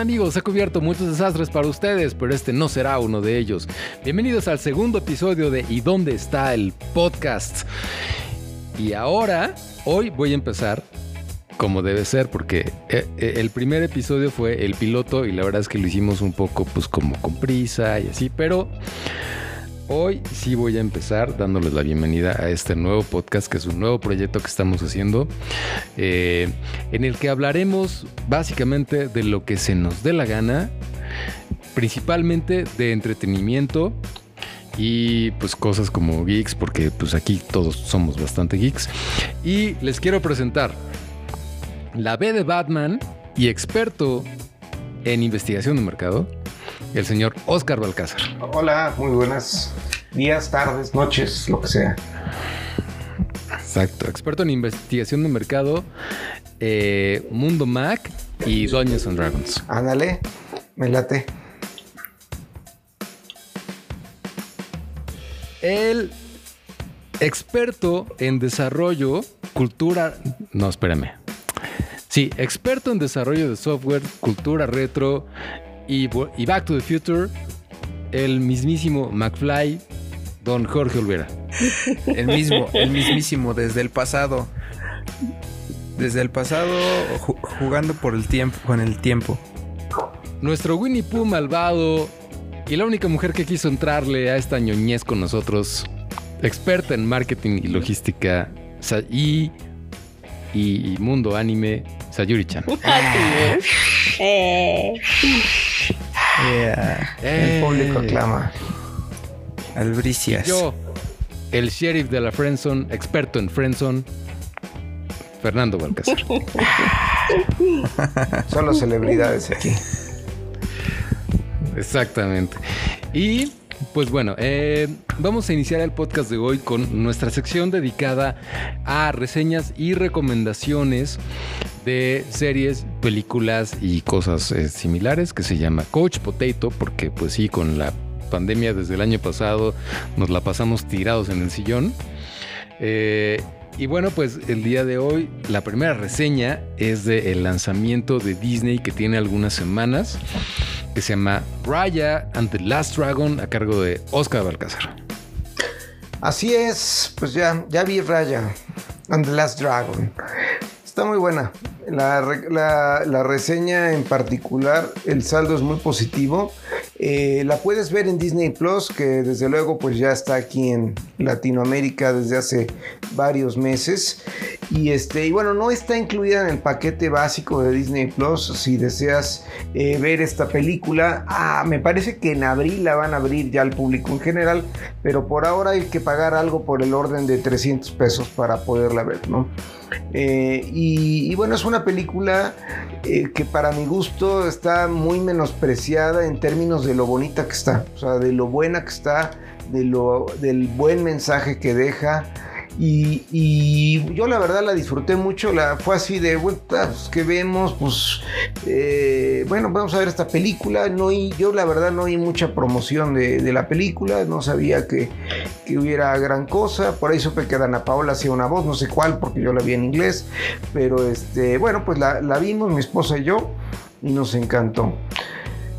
Amigos, he cubierto muchos desastres para ustedes, pero este no será uno de ellos. Bienvenidos al segundo episodio de ¿Y dónde está el podcast? Y ahora, hoy voy a empezar como debe ser, porque eh, eh, el primer episodio fue el piloto y la verdad es que lo hicimos un poco pues como con prisa y así, pero Hoy sí voy a empezar dándoles la bienvenida a este nuevo podcast, que es un nuevo proyecto que estamos haciendo, eh, en el que hablaremos básicamente de lo que se nos dé la gana, principalmente de entretenimiento y pues cosas como geeks, porque pues aquí todos somos bastante geeks. Y les quiero presentar la B de Batman y experto en investigación de mercado el señor Oscar Balcázar. Hola, muy buenas días, tardes, noches, lo que sea. Exacto, experto en investigación de mercado, eh, Mundo Mac y Dungeons and Dragons. Ándale, me late. El experto en desarrollo, cultura. No, espérame. Sí, experto en desarrollo de software, cultura retro y, Back to the Future, el mismísimo McFly, don Jorge Olvera. El mismo, el mismísimo, desde el pasado. Desde el pasado, jugando por el tiempo, con el tiempo. Nuestro Winnie Pooh malvado y la única mujer que quiso entrarle a esta ñoñez con nosotros, experta en marketing y logística y, y, mundo anime, Sayuri-chan. El público aclama. Albricias. Yo, el sheriff de la Friendzone, experto en Friendzone, Fernando Balcázar. Solo celebridades aquí. Exactamente. Y pues bueno, eh, vamos a iniciar el podcast de hoy con nuestra sección dedicada a reseñas y recomendaciones de series, películas y cosas eh, similares que se llama Coach Potato, porque pues sí, con la pandemia desde el año pasado nos la pasamos tirados en el sillón. Eh, y bueno, pues el día de hoy la primera reseña es del lanzamiento de Disney que tiene algunas semanas, que se llama Raya and the Last Dragon a cargo de Oscar Balcázar. Así es, pues ya, ya vi Raya and the Last Dragon. Está muy buena. La, reseña en particular, el saldo es muy positivo. Eh, la puedes ver en Disney Plus, que desde luego pues ya está aquí en Latinoamérica desde hace varios meses. Y, este, y bueno, no está incluida en el paquete básico de Disney Plus. Si deseas eh, ver esta película, ah, me parece que en abril la van a abrir ya al público en general, pero por ahora hay que pagar algo por el orden de 300 pesos para poderla ver, ¿no? Eh, y, bueno, es una película eh, que para mi gusto está muy menospreciada en términos de lo bonita que está, o sea, de lo buena que está, de lo, del buen mensaje que deja. Y, yo la verdad la disfruté mucho, la, fue así de, bueno, pues, que vemos, pues, eh, bueno, vamos a ver esta película. No, yo la verdad no oí mucha promoción de, la película, no sabía que, hubiera gran cosa, por ahí supe que Dana Paola hacía una voz, no sé cuál, porque yo la vi en inglés, pero este, bueno, pues la vimos, mi esposa y yo, y nos encantó.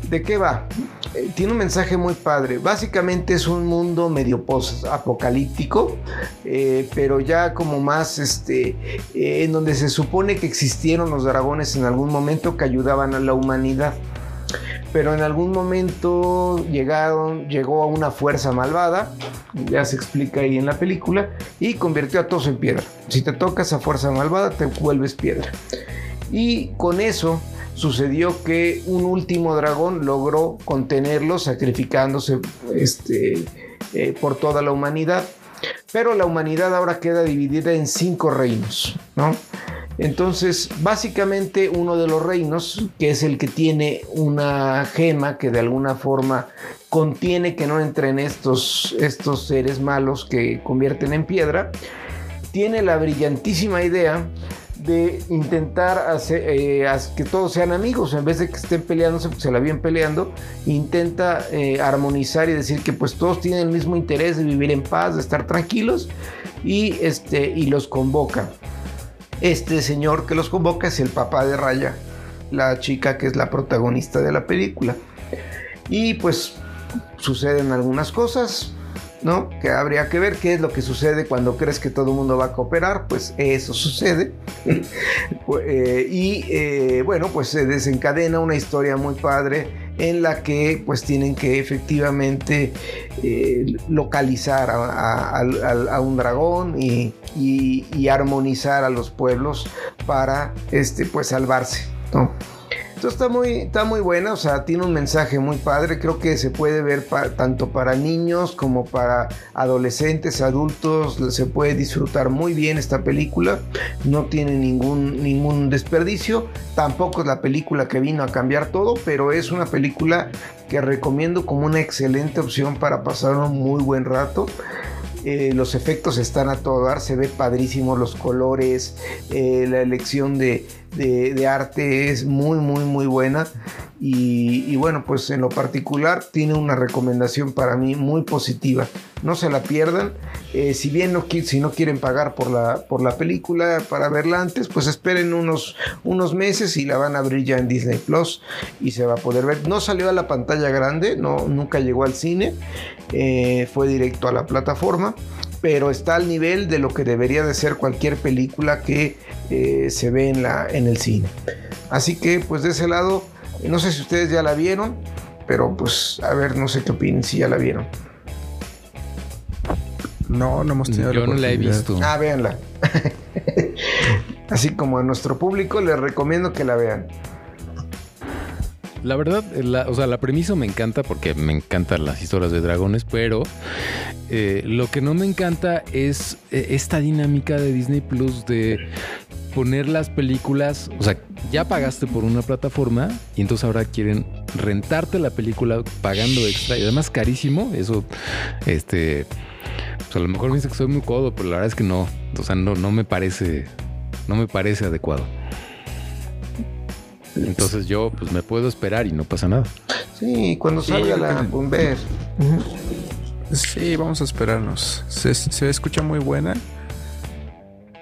¿De qué va? Eh, tiene un mensaje muy padre. Básicamente es un mundo medio post-apocalíptico, eh, pero ya como más este, eh, en donde se supone que existieron los dragones en algún momento que ayudaban a la humanidad. Pero en algún momento llegaron, llegó a una fuerza malvada, ya se explica ahí en la película, y convirtió a todos en piedra. Si te toca esa fuerza malvada, te vuelves piedra. Y con eso sucedió que un último dragón logró contenerlo sacrificándose este, eh, por toda la humanidad. Pero la humanidad ahora queda dividida en cinco reinos, ¿no? Entonces, básicamente uno de los reinos, que es el que tiene una gema que de alguna forma contiene que no entren estos, estos seres malos que convierten en piedra, tiene la brillantísima idea de intentar hacer, eh, que todos sean amigos, en vez de que estén peleándose, pues se la vienen peleando, intenta eh, armonizar y decir que pues todos tienen el mismo interés de vivir en paz, de estar tranquilos y, este, y los convoca. Este señor que los convoca es el papá de Raya, la chica que es la protagonista de la película. Y pues suceden algunas cosas, ¿no? Que habría que ver qué es lo que sucede cuando crees que todo el mundo va a cooperar, pues eso sucede. Eh, y eh, bueno, pues se desencadena una historia muy padre en la que pues tienen que efectivamente eh, localizar a, un dragón y, armonizar a los pueblos para este, pues salvarse. Está muy, está muy buena, o sea, tiene un mensaje muy padre. Creo que se puede ver tanto para niños como para adolescentes, adultos. Se puede disfrutar muy bien esta película. No tiene ningún, ningún desperdicio. Tampoco es la película que vino a cambiar todo, pero es una película que recomiendo como una excelente opción para pasar un muy buen rato. Eh, los efectos están a todo dar, se ve padrísimo los colores, eh, la elección de, de, arte es muy, muy, muy buena. Y, bueno, pues en lo particular tiene una recomendación para mí muy positiva. No se la pierdan. Eh, si bien no, si no quieren pagar por la, por la película para verla antes, pues esperen unos, unos meses y la van a abrir ya en Disney Plus y se va a poder ver. No salió a la pantalla grande, no, nunca llegó al cine, eh, fue directo a la plataforma pero está al nivel de lo que debería de ser cualquier película que eh, se ve en, la, en el cine. Así que pues de ese lado, no sé si ustedes ya la vieron, pero pues a ver, no sé qué opinan si ya la vieron. No, no hemos tenido Yo no la he visto. Ah, véanla. Así como a nuestro público les recomiendo que la vean. La verdad, la, o sea, la premisa me encanta porque me encantan las historias de dragones, pero eh, lo que no me encanta es eh, esta dinámica de Disney Plus de poner las películas, o sea, ya pagaste por una plataforma y entonces ahora quieren rentarte la película pagando extra y además carísimo. Eso, este, pues a lo mejor me dice que soy muy codo, pero la verdad es que no, o sea, no, no me parece, no me parece adecuado. Entonces yo pues me puedo esperar y no pasa nada. Sí, cuando salga la ver. Sí, vamos a esperarnos. Se, escucha muy buena.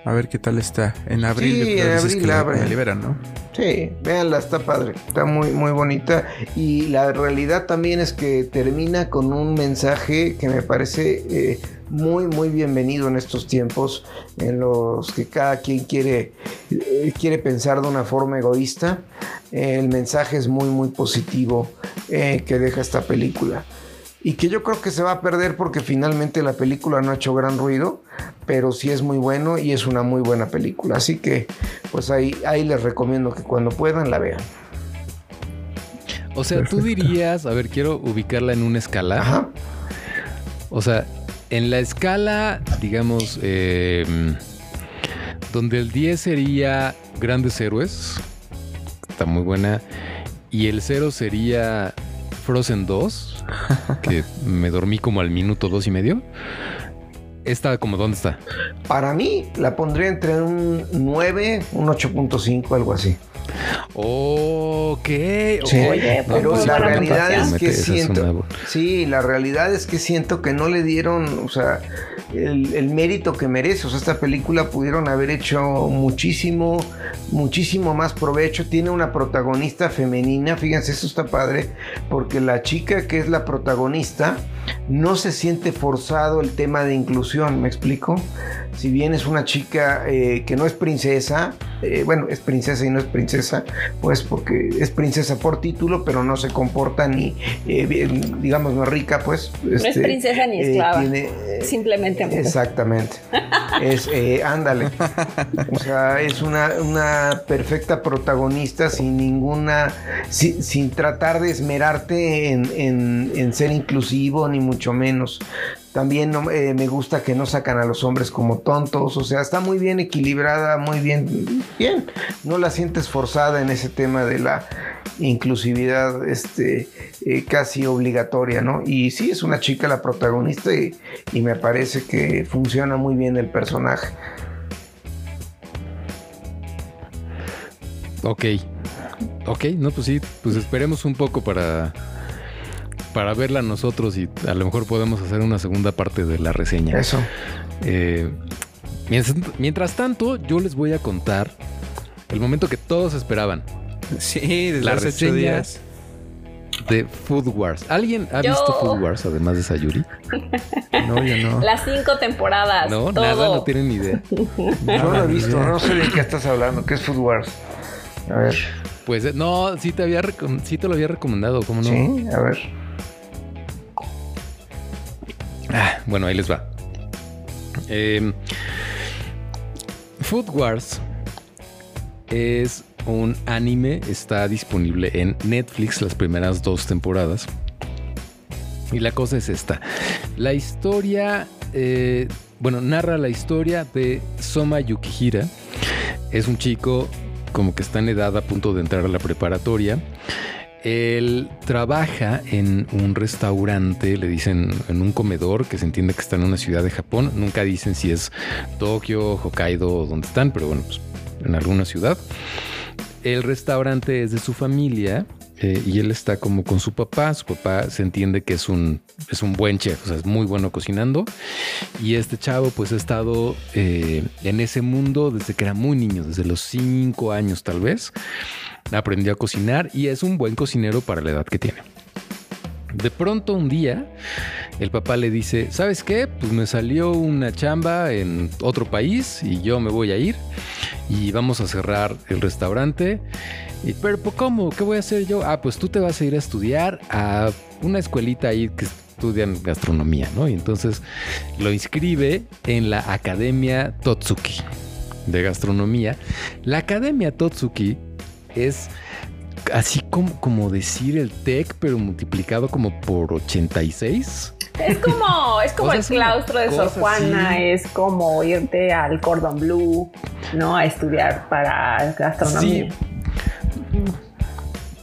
A ver qué tal está. En abril, sí, en abril la, liberan, ¿no? Sí, véanla, está padre. Está muy, muy bonita. Y la realidad también es que termina con un mensaje que me parece eh, muy, muy bienvenido en estos tiempos en los que cada quien quiere, eh, quiere pensar de una forma egoísta. el mensaje es muy, muy positivo eh, que deja esta película. Y que yo creo que se va a perder porque finalmente la película no ha hecho gran ruido, pero sí es muy bueno y es una muy buena película. Así que, pues ahí, ahí les recomiendo que cuando puedan la vean. O sea, tú dirías, a ver, quiero ubicarla en una escala. Ajá. O sea, en la escala, digamos, em, donde el 10 sería Grandes Héroes, está muy buena, y el 0 sería Frozen 2, que me dormí como al minuto dos y medio. ¿Esta como dónde está? Para mí la pondría entre un 9, un 8.5, algo así. Ok. Oye, pero la realidad es que siento. Sí, la realidad es que siento que no le dieron, o sea, el, mérito que merece. O sea, esta película pudieron haber hecho muchísimo, muchísimo más provecho. Tiene una protagonista femenina. Fíjense, eso está padre. Porque la chica que es la protagonista no se siente forzado el tema de inclusión. ¿Me explico? Si bien es una chica eh, que no es princesa, eh, bueno, es princesa y no es princesa, pues porque es princesa por título, pero no se comporta ni, eh, digamos, no es rica, pues. no es este, princesa ni esclava. simplemente Exactamente. es, ándale. O sea, es una, una perfecta protagonista sin ninguna, sin, tratar de esmerarte en, ser inclusivo, ni mucho menos También eh, me gusta que no sacan a los hombres como tontos. O sea, está muy bien equilibrada, muy bien. Bien. No la sientes forzada en ese tema de la inclusividad este, eh, casi obligatoria, ¿no? Y sí, es una chica la protagonista y me parece que funciona muy bien el personaje. Ok. Ok, no, pues sí, pues esperemos un poco para, para verla nosotros y a lo mejor podemos hacer una segunda parte de la reseña. Eso. Eh, mientras, tanto, yo les voy a contar el momento que todos esperaban. Sí, desde la hace días. De Food Wars. ¿Alguien ha visto Food Wars además de Sayuri? No, yo no. Las cinco temporadas. No, nada, no tienen ni idea. no lo he visto, no sé de qué estás hablando. ¿Qué es Food Wars? A ver. Pues eh, no, sí te había sí te lo había recomendado, ¿cómo no? Sí, a ver. Ah, bueno, ahí les va. Em, Food Wars es un anime, está disponible en Netflix las primeras dos temporadas. Y la cosa es esta. La historia, eh, bueno, narra la historia de Soma Yukihira. Es un chico como que está en edad a punto de entrar a la preparatoria él trabaja en un restaurante, le dicen en un comedor que se entiende que está en una ciudad de Japón. Nunca dicen si es Tokio, Hokkaido o dónde están, pero bueno, pues en alguna ciudad. El restaurante es de su familia eh, y él está como con su papá. Su papá se entiende que es un, es un buen chef, o sea, es muy bueno cocinando. Y este chavo pues ha estado eh, en ese mundo desde que era muy niño, desde los cinco años tal vez aprendió a cocinar y es un buen cocinero para la edad que tiene. De pronto un día el papá le dice, ¿sabes qué? Pues me salió una chamba en otro país y yo me voy a ir y vamos a cerrar el restaurante. Y, pero ¿cómo? ¿Qué voy a hacer yo? Ah, pues tú te vas a ir a estudiar a una escuelita ahí que estudian gastronomía, ¿no? Y entonces lo inscribe en la Academia Totsuki de Gastronomía. La Academia Totsuki es así como, como decir el TEC, pero multiplicado como por 86. Es como, es como el claustro de Sor Juana, es como irte al Cordon Blue, ¿no? A estudiar para gastronomía. Sí.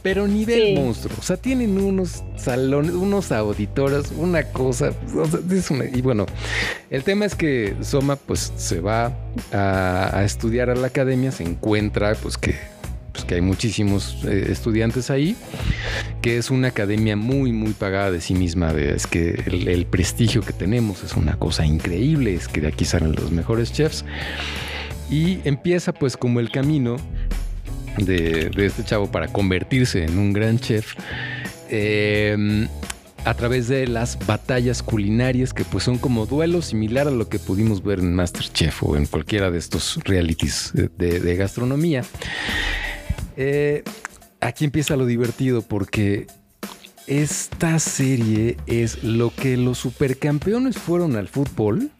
Pero nivel monstruo. O sea, tienen unos salones, unos auditores, una cosa. y bueno, el tema es que Soma, pues, se va a, a estudiar a la academia, se encuentra, pues, que que hay muchísimos eh, estudiantes ahí, que es una academia muy, muy pagada de sí misma. es que el, prestigio que tenemos es una cosa increíble, es que de aquí salen los mejores chefs. Y empieza pues como el camino de, este chavo para convertirse en un gran chef. Em, a través de las batallas culinarias que pues son como duelos similar a lo que pudimos ver en Masterchef o en cualquiera de estos realities de gastronomía. Eh, aquí empieza lo divertido porque esta serie es lo que los supercampeones fueron al fútbol.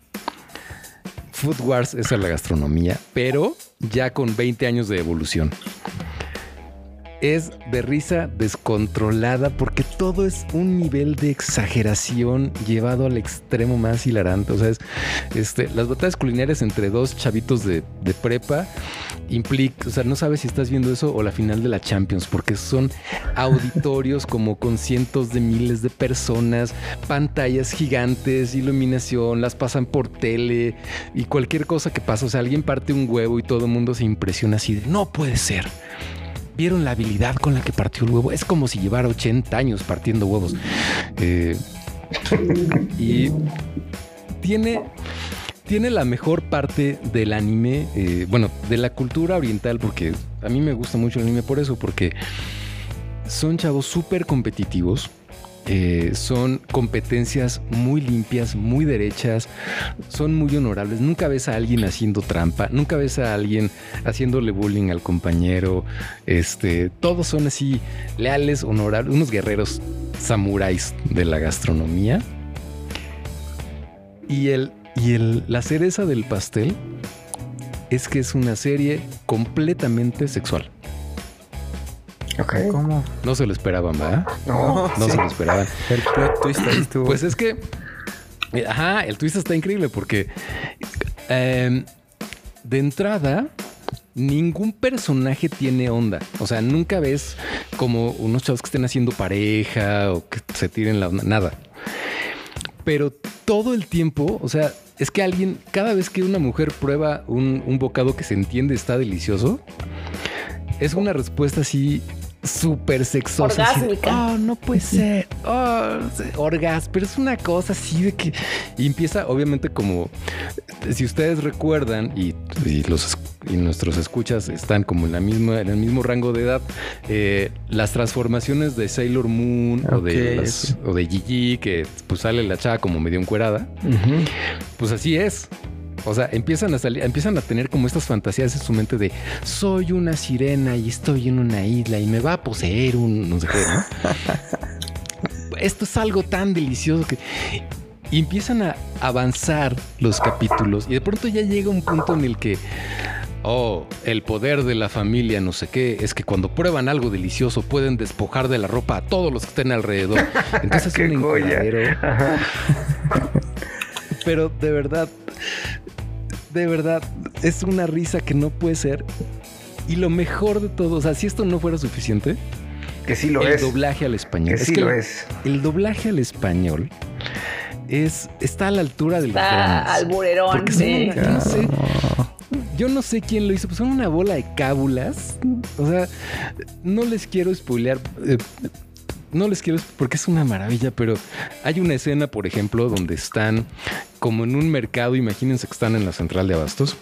Food Wars es a la gastronomía, pero ya con 20 años de evolución es de risa descontrolada porque todo es un nivel de exageración llevado al extremo más hilarante. O sea, es, este, las batallas culinarias entre dos chavitos de, prepa implica, o sea, no sabes si estás viendo eso o la final de la Champions, porque son auditorios como con cientos de miles de personas, pantallas gigantes, iluminación, las pasan por tele y cualquier cosa que pasa. O sea, alguien parte un huevo y todo el mundo se impresiona así de no puede ser vieron la habilidad con la que partió el huevo. Es como si llevara 80 años partiendo huevos. Eh, y tiene, tiene la mejor parte del anime, eh, bueno, de la cultura oriental, porque a mí me gusta mucho el anime por eso, porque son chavos súper competitivos eh, son competencias muy limpias, muy derechas, son muy honorables. Nunca ves a alguien haciendo trampa, nunca ves a alguien haciéndole bullying al compañero. Este, todos son así leales, honorables, unos guerreros samuráis de la gastronomía. Y el, y el, la cereza del pastel es que es una serie completamente sexual. ¿Cómo? No se lo esperaban, ¿verdad? No, no se lo esperaban. El plot twist ahí estuvo. Pues es que Ajá, el twist está increíble porque em, de entrada ningún personaje tiene onda. O sea, nunca ves como unos chavos que estén haciendo pareja o que se tiren la nada. Pero todo el tiempo, o sea, es que alguien, cada vez que una mujer prueba un, un bocado que se entiende está delicioso, es una respuesta así súper sexosa. Orgásmica. oh, no puede ser. Oh, orgas, pero es una cosa así de que. Y empieza, obviamente, como. Si ustedes recuerdan, y, los y nuestros escuchas están como en la misma, en el mismo rango de edad, eh, las transformaciones de Sailor Moon o de o de Gigi, que pues sale la chava como medio encuerada, pues así es. O sea, empiezan a salir, empiezan a tener como estas fantasías en su mente de soy una sirena y estoy en una isla y me va a poseer un no sé qué, ¿no? Esto es algo tan delicioso que y empiezan a avanzar los capítulos y de pronto ya llega un punto en el que Oh, el poder de la familia, no sé qué, es que cuando prueban algo delicioso pueden despojar de la ropa a todos los que estén alrededor. Entonces es un Pero de verdad, de verdad, es una risa que no puede ser. Y lo mejor de todo, o sea, si esto no fuera suficiente, que sí lo el es. El doblaje al español. Que sí lo es. El doblaje al español es está a la altura del está alburerón. Sí. yo no sé. Yo no sé quién lo hizo, pues son una bola de cábulas. O sea, no les quiero spoilear. Eh, no les quiero porque es una maravilla, pero hay una escena, por ejemplo, donde están como en un mercado, imagínense que están en la central de abastos.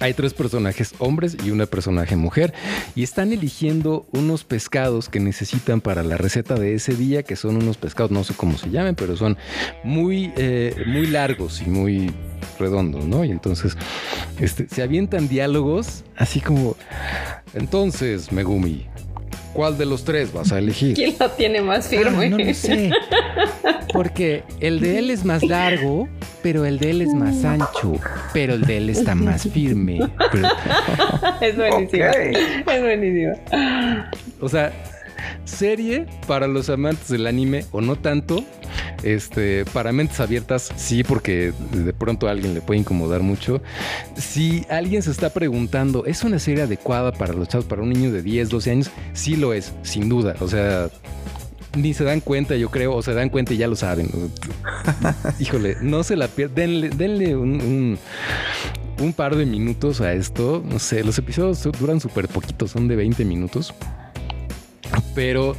Hay tres personajes hombres y una personaje mujer y están eligiendo unos pescados que necesitan para la receta de ese día, que son unos pescados, no sé cómo se llamen, pero son muy, eh, muy largos y muy redondos, ¿no? Y entonces este, se avientan diálogos así como, entonces, Megumi, ¿Cuál de los tres vas a elegir? ¿Quién lo tiene más firme? Ah, no lo sé. Porque el de él es más largo, pero el de él es más ancho, pero el de él está más firme. Es buenísimo. Es buenísimo. O sea, serie para los amantes del anime o no tanto. Este, para mentes abiertas, sí, porque de pronto a alguien le puede incomodar mucho. Si alguien se está preguntando, ¿es una serie adecuada para los chavos, para un niño de 10, 12 años? Sí lo es, sin duda. O sea, ni se dan cuenta, yo creo, o se dan cuenta y ya lo saben. Híjole, no se la pierden. Denle, un, un, par de minutos a esto. No sé, los episodios duran súper poquitos, son de 20 minutos. Pero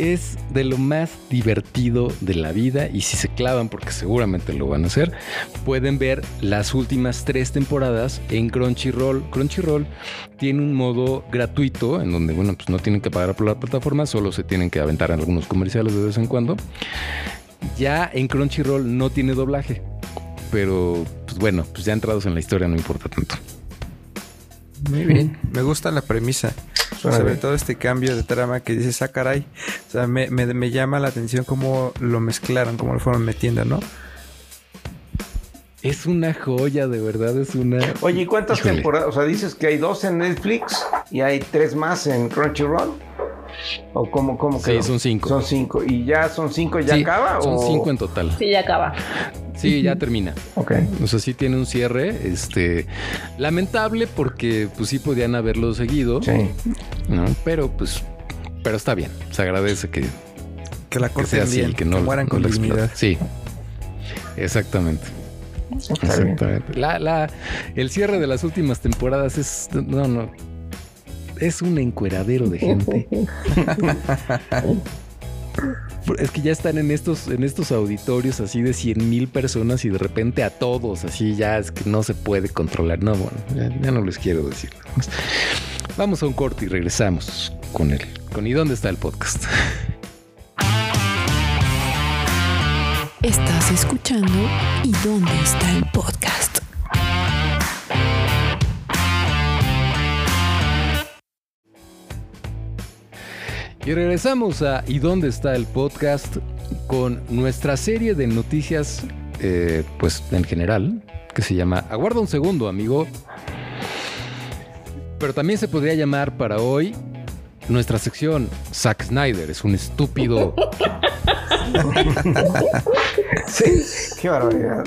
es de lo más divertido de la vida y si se clavan, porque seguramente lo van a hacer, pueden ver las últimas tres temporadas en Crunchyroll. Crunchyroll tiene un modo gratuito en donde, bueno, pues no tienen que pagar por la plataforma, solo se tienen que aventar algunos comerciales de vez en cuando. Ya en Crunchyroll no tiene doblaje, pero pues bueno, pues ya entrados en la historia no importa tanto. Muy bien, me gusta la premisa. Sobre todo este cambio de trama que dices, ah, caray. O sea, me, me, llama la atención cómo lo mezclaron, cómo lo fueron metiendo, ¿no? Es una joya, de verdad, es una. Oye, ¿y cuántas temporadas? O sea, dices que hay dos en Netflix y hay tres más en Crunchyroll. ¿O cómo, cómo Sí, son cinco. Son cinco. ¿Y ya son cinco y ya acaba? Son cinco en total. Sí, ya acaba. Sí, ya termina. Ok. O sea, sí tiene un cierre. Este. Lamentable porque, pues sí podían haberlo seguido. Sí. ¿no? Pero, pues. Pero está bien. Se agradece que. Que la corte sea así, que no, que mueran con dignidad. Sí. Exactamente. Exactamente. La, la, el cierre de las últimas temporadas es. No, no es un encueradero de gente. es que ya están en estos, en estos auditorios así de 100 mil personas y de repente a todos, así ya es que no se puede controlar. No, bueno, ya, no les quiero decir. Vamos a un corte y regresamos con él. Con ¿Y dónde está el podcast? Estás escuchando ¿Y dónde está el podcast? Y regresamos a ¿Y dónde está el podcast? con nuestra serie de noticias, eh, pues en general, que se llama Aguarda un segundo, amigo. Pero también se podría llamar para hoy nuestra sección Zack Snyder es un estúpido sí, qué barbaridad.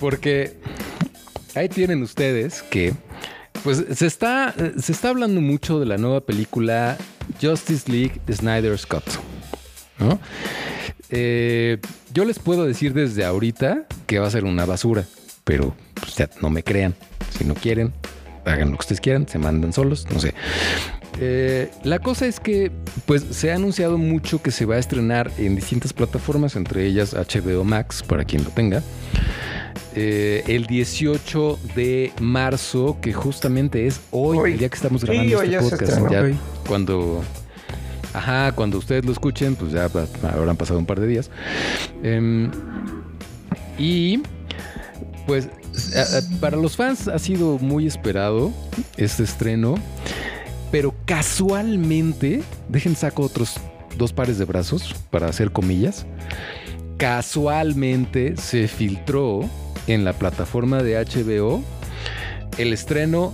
Porque ahí tienen ustedes que, pues se está, se está hablando mucho de la nueva película Justice League Snyder Scott. ¿no? Eh, yo les puedo decir desde ahorita que va a ser una basura, pero pues, no me crean. Si no quieren, hagan lo que ustedes quieran, se mandan solos, no sé. Eh, la cosa es que, pues, se ha anunciado mucho que se va a estrenar en distintas plataformas, entre ellas HBO Max, para quien lo tenga. Eh, el 18 de marzo, que justamente es hoy, el día que estamos grabando este podcast. Ya cuando Ajá, cuando ustedes lo escuchen, pues ya habrán pasado un par de días. Em, y pues para los fans ha sido muy esperado este estreno, pero casualmente, dejen saco otros dos pares de brazos para hacer comillas. Casualmente se filtró en la plataforma de HBO el estreno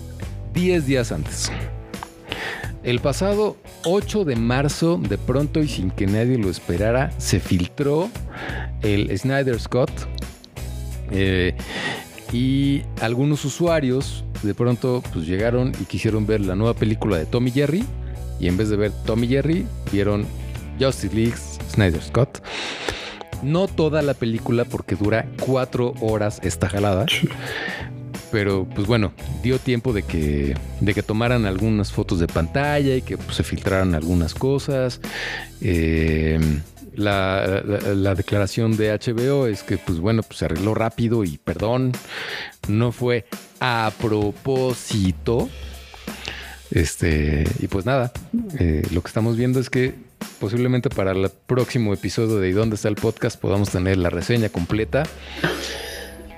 10 días antes. El pasado 8 de marzo, de pronto y sin que nadie lo esperara, se filtró el Snyder Scott. Eh, y algunos usuarios de pronto pues llegaron y quisieron ver la nueva película de Tommy Jerry. Y en vez de ver Tommy Jerry, vieron Justice League Snyder Scott. No toda la película porque dura cuatro horas esta jalada pero pues bueno, dio tiempo de que, de que tomaran algunas fotos de pantalla y que pues, se filtraran algunas cosas. Eh, la, declaración de HBO es que pues bueno, pues se arregló rápido y perdón, no fue a propósito. Este, y pues nada, eh, lo que estamos viendo es que posiblemente para el próximo episodio de ¿Y dónde está el podcast? podamos tener la reseña completa.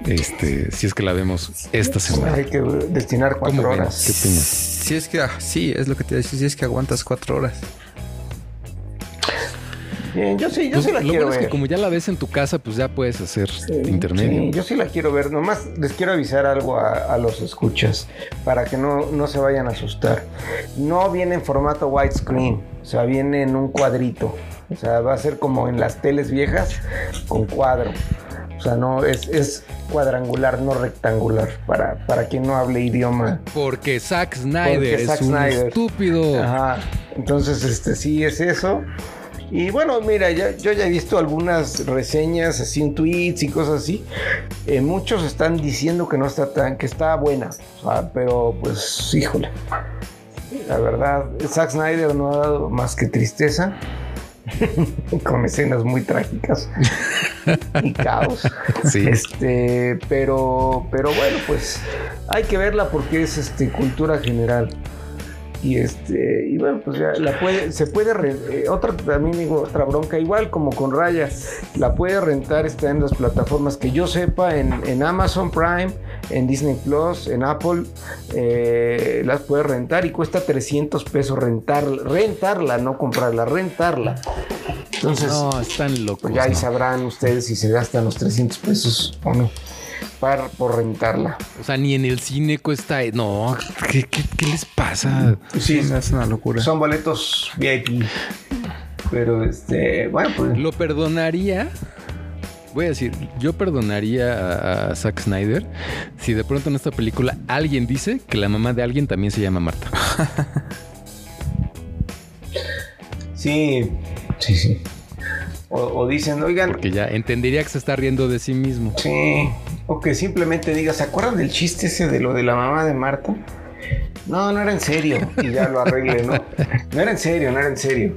Este, si es que la vemos esta semana. Hay que destinar cuatro horas. ¿Qué opinas? Si es que, ah, sí, es lo que te decía, si es que aguantas cuatro horas. Bien, yo sí, yo pues, sí la lo quiero bueno ver. Es que como ya la ves en tu casa, pues ya puedes hacer intermedio. Sí, yo sí la quiero ver. Nomás les quiero avisar algo a, los escuchas para que no, no se vayan a asustar. No viene en formato widescreen, o sea, viene en un cuadrito. O sea, va a ser como en las teles viejas con cuadro. O sea, no, es, es cuadrangular, no rectangular, para, para quien no hable idioma. Porque Zack Snyder es un estúpido. Ajá. Entonces, este sí es eso. Y bueno, mira, yo ya he visto algunas reseñas, así en tweets y cosas así. Eh, muchos están diciendo que no está tan, que está buena. pero pues, híjole. La verdad, Zack Snyder no ha dado más que tristeza. con escenas muy trágicas y caos. Sí. Este, pero, pero bueno, pues hay que verla porque es este, cultura general. Y este, y bueno, pues ya la puede, se puede, eh, otra también digo, otra bronca, igual como con Raya, la puede rentar, está en las plataformas que yo sepa, en, Amazon Prime, en Disney Plus, en Apple, eh, las puede rentar y cuesta 300 pesos rentar, rentarla, no comprarla, rentarla. Entonces, no, están locos. Pues ya ahí sabrán ustedes si se gastan los 300 pesos o no por rentarla. O sea, ni en el cine cuesta. No, ¿qué, les pasa? Sí, es una locura. Son boletos VIP. Pero este, bueno, pues. Lo perdonaría. Voy a decir, yo perdonaría a, Zack Snyder si de pronto en esta película alguien dice que la mamá de alguien también se llama Marta. sí, sí, sí. O, dicen, oigan. Porque ya entendería que se está riendo de sí mismo. Sí. O que simplemente diga, ¿se acuerdan del chiste ese de lo de la mamá de Marta? No, no era en serio. Y ya lo arregle, ¿no? No era en serio, no era en serio.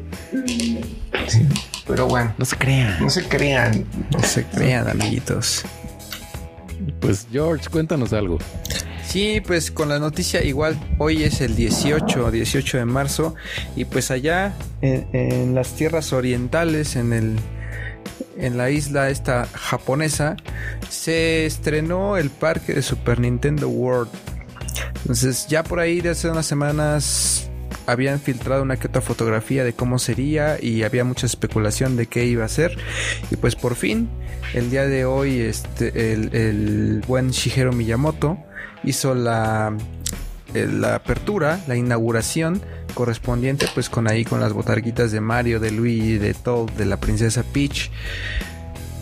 Sí, pero bueno. No se crean. No se crean. No se crean, amiguitos. Pues George, cuéntanos algo. Sí, pues con la noticia igual, hoy es el 18, 18 de marzo, y pues allá en, las tierras orientales, en el en la isla esta japonesa, se estrenó el parque de Super Nintendo World. Entonces ya por ahí de hace unas semanas habían filtrado una que otra fotografía de cómo sería y había mucha especulación de qué iba a ser. Y pues por fin, el día de hoy, este, el, el buen Shigeru Miyamoto hizo la la apertura, la inauguración correspondiente, pues con ahí con las botarguitas de Mario, de Luigi, de Toad, de la princesa Peach.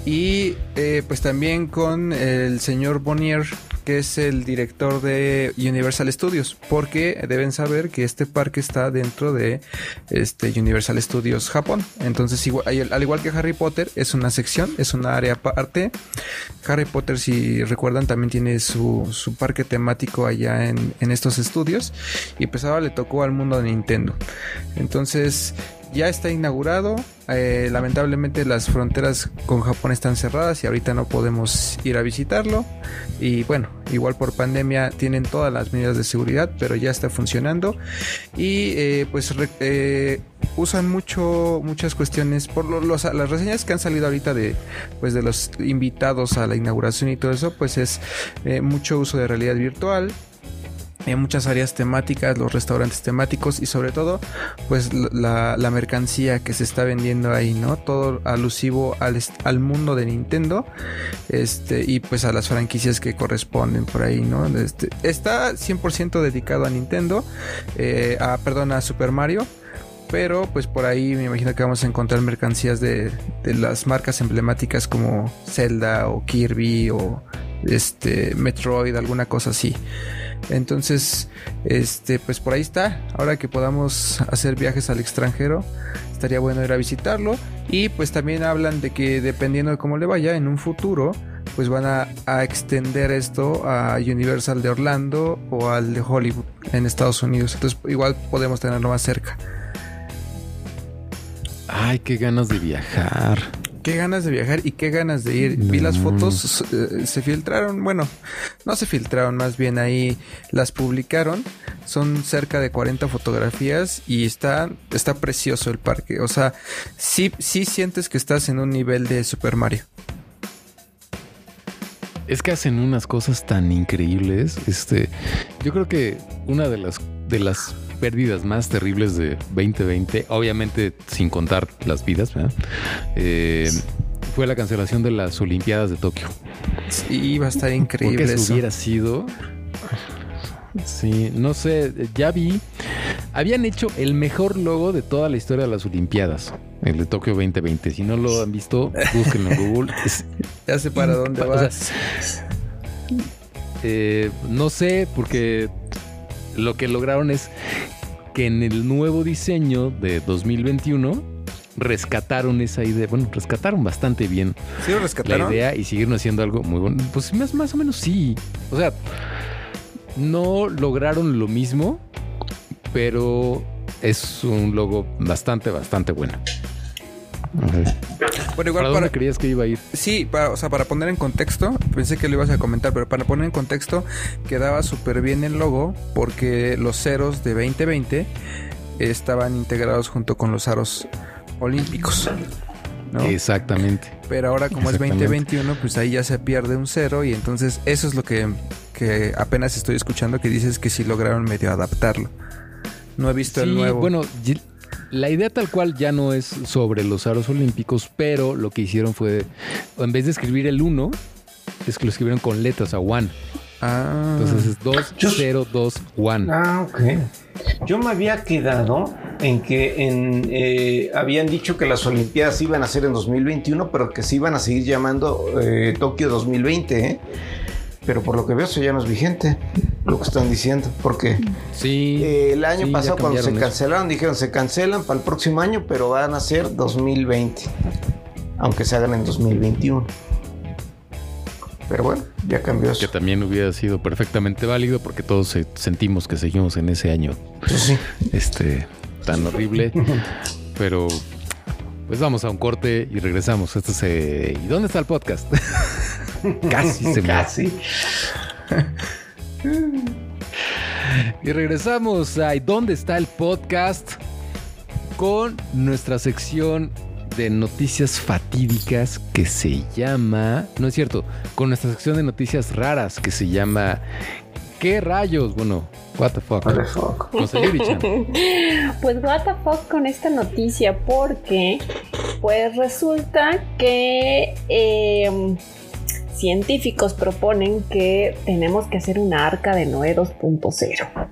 Y eh, pues también con el señor Bonnier que es el director de Universal Studios, porque deben saber que este parque está dentro de este Universal Studios Japón. Entonces, al igual que Harry Potter, es una sección, es una área aparte. Harry Potter, si recuerdan, también tiene su, parque temático allá en, en estos estudios. Y pues ahora le tocó al mundo de Nintendo. Entonces, ya está inaugurado. Eh, lamentablemente las fronteras con Japón están cerradas y ahorita no podemos ir a visitarlo. Y bueno, igual por pandemia tienen todas las medidas de seguridad, pero ya está funcionando. Y eh, pues eh, usan mucho muchas cuestiones por las reseñas que han salido ahorita de pues de los invitados a la inauguración y todo eso, pues es mucho uso de realidad virtual hay muchas áreas temáticas, los restaurantes temáticos y sobre todo pues la, mercancía que se está vendiendo ahí, ¿no? Todo alusivo al, al, mundo de Nintendo este, y pues a las franquicias que corresponden por ahí, ¿no? Este, está 100% dedicado a Nintendo, eh, a, perdón, a Super Mario. Pero pues por ahí me imagino que vamos a encontrar mercancías de, de las marcas emblemáticas como Zelda o Kirby o este Metroid, alguna cosa así. Entonces, este, pues por ahí está. Ahora que podamos hacer viajes al extranjero, estaría bueno ir a visitarlo. Y pues también hablan de que dependiendo de cómo le vaya en un futuro, pues van a, extender esto a Universal de Orlando o al de Hollywood en Estados Unidos. Entonces igual podemos tenerlo más cerca. Ay, qué ganas de viajar qué ganas de viajar y qué ganas de ir. Vi las fotos, eh, se filtraron, bueno, no se filtraron, más bien ahí las publicaron. Son cerca de 40 fotografías y está, está precioso el parque. O sea, sí, sí sientes que estás en un nivel de Super Mario. Es que hacen unas cosas tan increíbles. Este, yo creo que una de las de las pérdidas más terribles de 2020, obviamente sin contar las vidas, eh, fue la cancelación de las Olimpiadas de Tokio. Sí, iba a estar increíble. Porque eso hubiera sido. Sí, no sé, ya vi. Habían hecho el mejor logo de toda la historia de las Olimpiadas, el de Tokio 2020. Si no lo han visto, búsquenlo en Google. ya sé para dónde vas. Eh, no sé, porque lo que lograron es que en el nuevo diseño de 2021 rescataron esa idea. Bueno, rescataron bastante bien ¿Sí rescataron? la idea y siguieron haciendo algo muy bueno. Pues más, más o menos sí. O sea, no lograron lo mismo, pero es un logo bastante, bastante bueno. Bueno, igual ¿Para, dónde creías que iba a ir? Sí, para, o sea, para poner en contexto, pensé que lo ibas a comentar, pero para poner en contexto, quedaba súper bien el logo porque los ceros de 2020 estaban integrados junto con los aros olímpicos. Exactamente. Pero ahora como es 2021, pues ahí ya se pierde un cero y entonces eso es lo que, que apenas estoy escuchando que dices que sí lograron medio adaptarlo. No he visto el nuevo. Bueno, la idea tal cual ya no es sobre los aros olímpicos, pero lo que hicieron fue, en vez de escribir el 1, es que lo escribieron con letras, a one. Ah. Entonces es 2, 0, 2, 1. Ah, ok. Yo me había quedado en que en, eh, habían dicho que las Olimpiadas iban a ser en 2021, pero que se iban a seguir llamando eh, Tokio 2020. ¿eh? Pero por lo que veo eso ya no es vigente lo que están diciendo porque sí eh, el año pasado cuando se cancelaron dijeron se cancelan para el próximo año pero van a ser 2020 aunque se hagan en 2021 pero bueno ya cambió eso que también hubiera sido perfectamente válido porque todos sentimos que seguimos en ese año sí. este tan horrible pero pues vamos a un corte y regresamos. Esto se... ¿Y dónde está el podcast? Casi se me... Casi. y regresamos a ¿Y dónde está el podcast? Con nuestra sección de noticias fatídicas que se llama... No es cierto, con nuestra sección de noticias raras que se llama ¿Qué rayos? Bueno, what the fuck. What the fuck. pues what the fuck con esta noticia porque pues resulta que em, científicos proponen que tenemos que hacer una arca de Noé 2.0.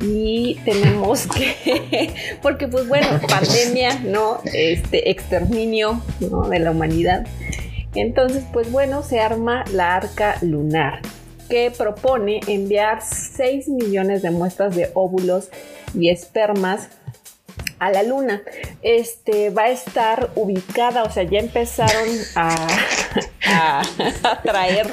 y tenemos que, porque pues bueno, pandemia, ¿no? Este exterminio ¿no? de la humanidad. Entonces, pues bueno, se arma la arca lunar que propone enviar 6 millones de muestras de óvulos y espermas a la luna. Este va a estar ubicada, o sea, ya empezaron a, traer.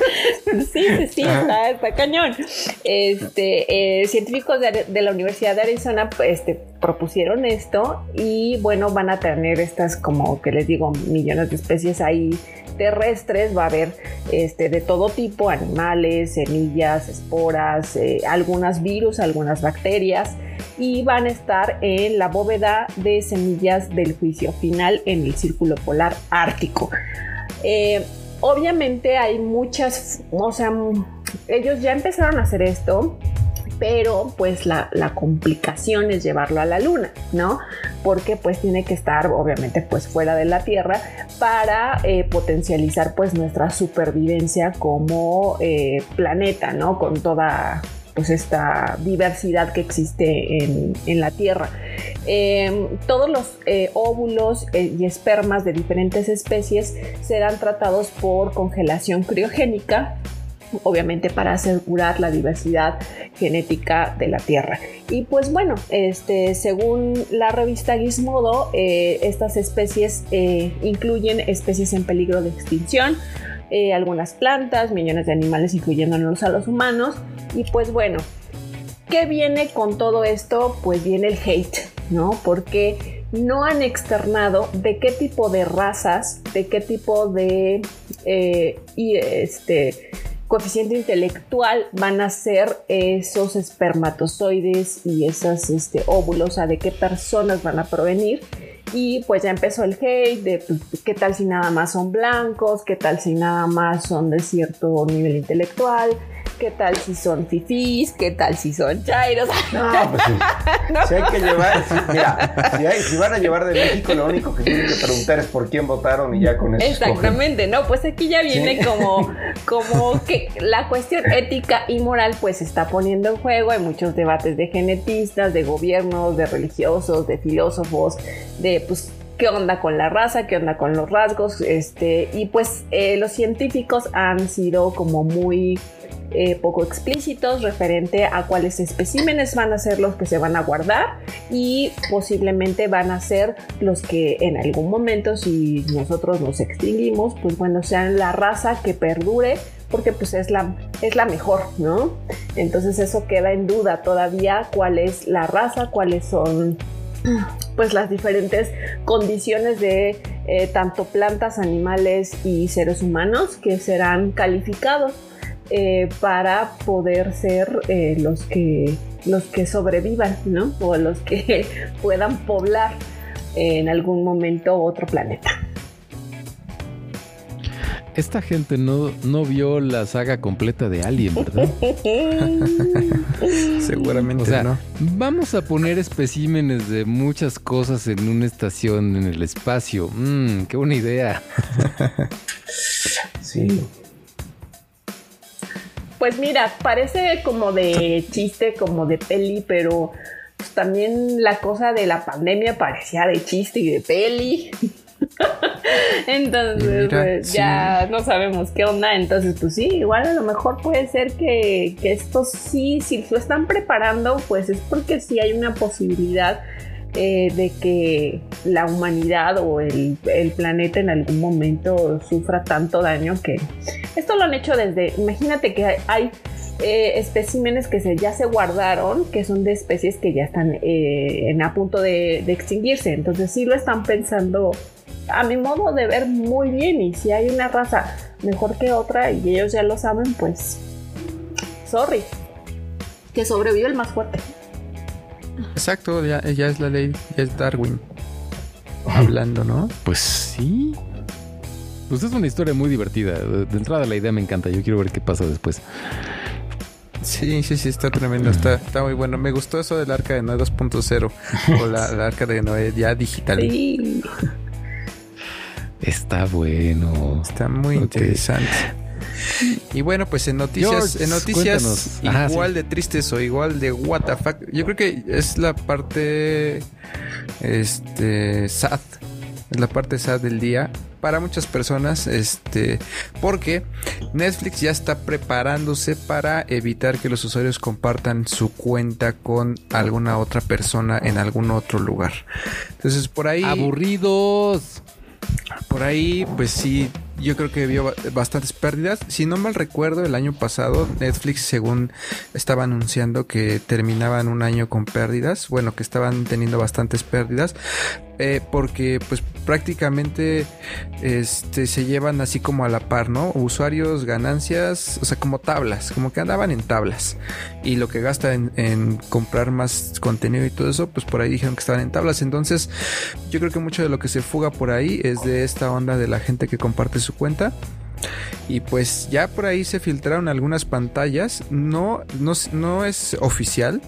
Sí, sí, sí, está, cañón. Este, eh, científicos de, la Universidad de Arizona pues, este, propusieron esto y bueno, van a tener estas, como que les digo, millones de especies ahí terrestres va a haber este, de todo tipo, animales, semillas, esporas, eh, algunas virus, algunas bacterias y van a estar en la bóveda de semillas del juicio final en el círculo polar ártico. Eh, obviamente hay muchas, o sea, ellos ya empezaron a hacer esto, pero pues la, complicación es llevarlo a la luna, ¿no? Porque pues tiene que estar obviamente pues fuera de la Tierra para eh, potencializar pues nuestra supervivencia como eh, planeta, ¿no? Con toda pues esta diversidad que existe en, la Tierra. Em, todos los eh, óvulos eh, y espermas de diferentes especies serán tratados por congelación criogénica obviamente para asegurar la diversidad genética de la Tierra. Y pues bueno, este, según la revista Gizmodo, eh, estas especies incluyen especies en peligro de extinción, eh, algunas plantas, millones de animales, incluyéndonos a los humanos. Y pues bueno, ¿qué viene con todo esto? Pues viene el hate, ¿no? Porque no han externado de qué tipo de razas, de qué tipo de eh, este, coeficiente intelectual van a ser esos espermatozoides y esos este, óvulos, o sea, de qué personas van a provenir. Y pues ya empezó el hate de qué tal si nada más son blancos, qué tal si nada más son de cierto nivel intelectual, qué tal si son fifís, qué tal si son chairos. No, pues si hay que llevar, mira, si, van a llevar de México, lo único que tienen que preguntar es por quién votaron y ya con eso. Exactamente, no, pues aquí ya viene como, como que la cuestión ética y moral pues se está poniendo en juego. Hay muchos debates de genetistas, de gobiernos, de religiosos, de filósofos, de pues qué onda con la raza, qué onda con los rasgos, este, y pues eh, los científicos han sido como muy eh, poco explícitos referente a cuáles especímenes van a ser los que se van a guardar y posiblemente van a ser los que en algún momento si nosotros nos extinguimos pues bueno sean la raza que perdure porque pues es la, es la mejor, ¿no? Entonces eso queda en duda todavía cuál es la raza, cuáles son pues las diferentes condiciones de eh, tanto plantas, animales y seres humanos que serán calificados. Eh, para poder ser eh, los, que, los que sobrevivan, ¿no? O los que puedan poblar en algún momento otro planeta. Esta gente no, no vio la saga completa de Alien, ¿verdad? Seguramente o sea, no. Vamos a poner especímenes de muchas cosas en una estación en el espacio. Mmm, qué buena idea. sí. Pues mira, parece como de chiste, como de peli, pero pues, también la cosa de la pandemia parecía de chiste y de peli. Entonces, pues, ya no sabemos qué onda. Entonces, pues sí, igual a lo mejor puede ser que, que esto sí, si lo están preparando, pues es porque sí hay una posibilidad eh, de que la humanidad o el, planeta en algún momento sufra tanto daño que esto lo han hecho desde, imagínate que hay eh, especímenes que se, ya se guardaron, que son de especies que ya están eh, en a punto de, de, extinguirse. Entonces sí lo están pensando, a mi modo de ver, muy bien. Y si hay una raza mejor que otra y ellos ya lo saben, pues, sorry, que sobrevive el más fuerte. Exacto, ya, es la ley, ya es Darwin hablando, ¿no? Pues sí. Pues es una historia muy divertida. De entrada la idea me encanta. Yo quiero ver qué pasa después. Sí, sí, sí, está tremendo. Está, está muy bueno. Me gustó eso del arca de Noé 2.0 o la, arca de Noé ya digital. Está bueno. Está muy interesante. Y bueno, pues en noticias, George, en noticias cuéntanos. Ajá, igual sí. de tristes o igual de what the fuck, yo creo que es la parte este sad, es la parte sad del día para muchas personas, este, porque Netflix ya está preparándose para evitar que los usuarios compartan su cuenta con alguna otra persona en algún otro lugar. Entonces por ahí Aburridos. Por ahí, pues sí, yo creo que vio ba- bastantes pérdidas. Si no mal recuerdo, el año pasado Netflix, según estaba anunciando que terminaban un año con pérdidas, bueno, que estaban teniendo bastantes pérdidas, eh, porque pues prácticamente este, se llevan así como a la par, ¿no? Usuarios, ganancias, o sea, como tablas, como que andaban en tablas. Y lo que gasta en, en comprar más contenido y todo eso, pues por ahí dijeron que estaban en tablas. Entonces, yo creo que mucho de lo que se fuga por ahí es de esta onda de la gente que comparte su cuenta. Y pues ya por ahí se filtraron algunas pantallas. No, no, no es oficial.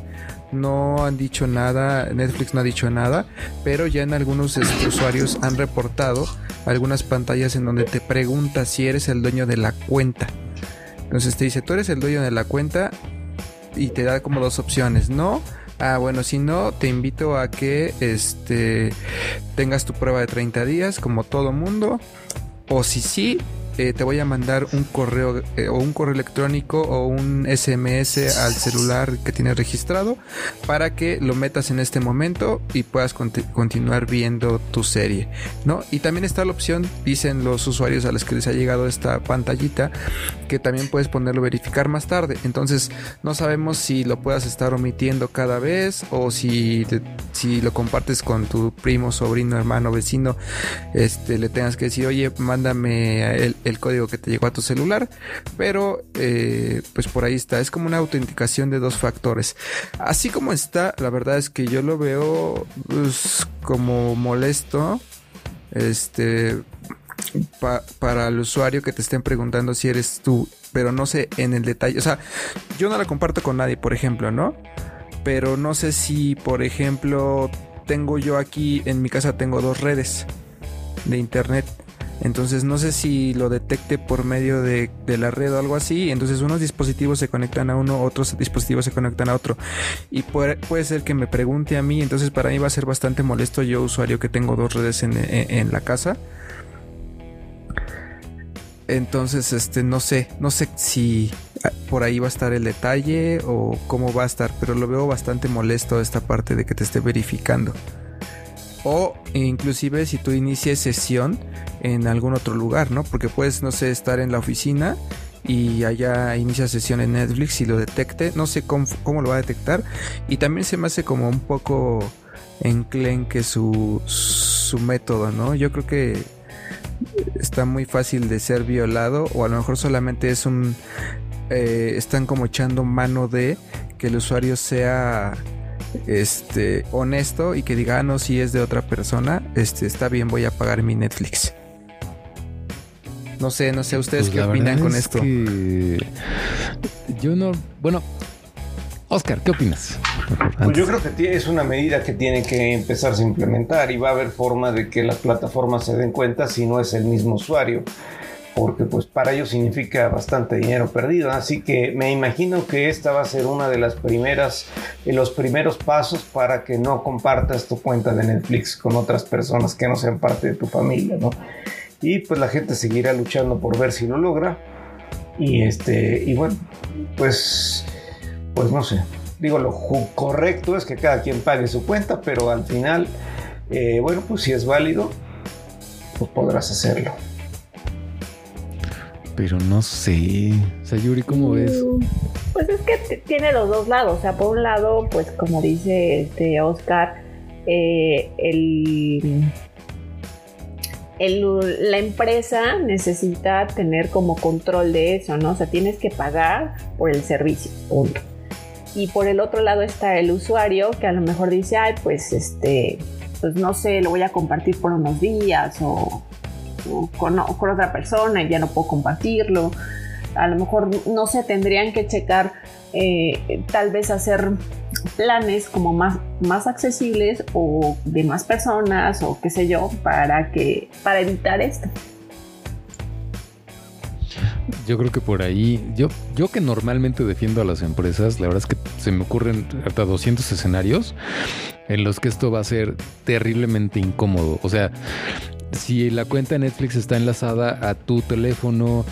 No han dicho nada. Netflix no ha dicho nada. Pero ya en algunos usuarios han reportado algunas pantallas en donde te pregunta si eres el dueño de la cuenta. Entonces te dice, tú eres el dueño de la cuenta. Y te da como dos opciones. No. Ah, bueno, si no, te invito a que este tengas tu prueba de 30 días, como todo mundo. O si sí, eh, te voy a mandar un correo eh, o un correo electrónico o un SMS al celular que tienes registrado para que lo metas en este momento y puedas conti- continuar viendo tu serie, ¿no? Y también está la opción, dicen los usuarios a los que les ha llegado esta pantallita, que también puedes ponerlo verificar más tarde. Entonces, no sabemos si lo puedas estar omitiendo cada vez o si, si lo compartes con tu primo, sobrino, hermano, vecino, este, le tengas que decir, oye, mándame el código que te llegó a tu celular. Pero, eh, pues por ahí está. Es como una autenticación de dos factores. Así como está, la verdad es que yo lo veo pues, como molesto. Este, pa- para el usuario que te estén preguntando si eres tú, pero no sé en el detalle. O sea, yo no la comparto con nadie, por ejemplo, ¿no? Pero no sé si, por ejemplo, tengo yo aquí en mi casa tengo dos redes de internet. Entonces no sé si lo detecte por medio de, la red o algo así. Entonces unos dispositivos se conectan a uno, otros dispositivos se conectan a otro. Y puede, ser que me pregunte a mí. Entonces para mí va a ser bastante molesto yo, usuario que tengo dos redes en, en- en la casa. Entonces, este, no sé, no sé si ah, por ahí va a estar el detalle o cómo va a estar, pero lo veo bastante molesto esta parte de que te esté verificando. O inclusive si tú inicies sesión en algún otro lugar, ¿no? Porque puedes, no sé, estar en la oficina y allá inicia sesión en Netflix y lo detecte. No sé cómo, cómo lo va a detectar. Y también se me hace como un poco enclenque su, su método, ¿no? Yo creo que está muy fácil de ser violado o a lo mejor solamente es un... eh, están como echando mano de que el usuario sea este honesto y que diga, ah, no, si es de otra persona, este está bien, voy a pagar mi Netflix. No sé, no sé ustedes Pues qué opinan con es esto. que Yo no. Bueno, Oscar, ¿qué opinas? Pues yo creo que es una medida que tiene que empezarse a implementar y va a haber forma de que las plataformas se den cuenta si no es el mismo usuario, porque pues para ellos significa bastante dinero perdido, así que me imagino que esta va a ser una de las primeras, de los primeros pasos para que no compartas tu cuenta de Netflix con otras personas que no sean parte de tu familia, ¿no? Y pues la gente seguirá luchando por ver si lo logra y este y bueno, pues pues no sé. Digo, lo correcto es que cada quien pague su cuenta, pero al final, eh, bueno, pues si es válido, pues podrás hacerlo. Pero no sé. O sea, Yuri, ¿cómo ves? Mm, Pues es que tiene los dos lados. O sea, por un lado, pues como dice este Oscar, eh, el, el- la empresa necesita tener como control de eso, ¿no? O sea, tienes que pagar por el servicio, punto. Y por el otro lado está el usuario que a lo mejor dice, ay, pues este, pues no sé, lo voy a compartir por unos días o con, otra persona y ya no puedo compartirlo a lo mejor no se tendrían que checar, eh, tal vez hacer planes como más, más accesibles o de más personas o qué sé yo, para que para evitar esto. Yo creo que por ahí, yo, yo que normalmente defiendo a las empresas, la verdad es que se me ocurren hasta 200 escenarios en los que esto va a ser terriblemente incómodo. O sea, si la cuenta Netflix está enlazada a tu teléfono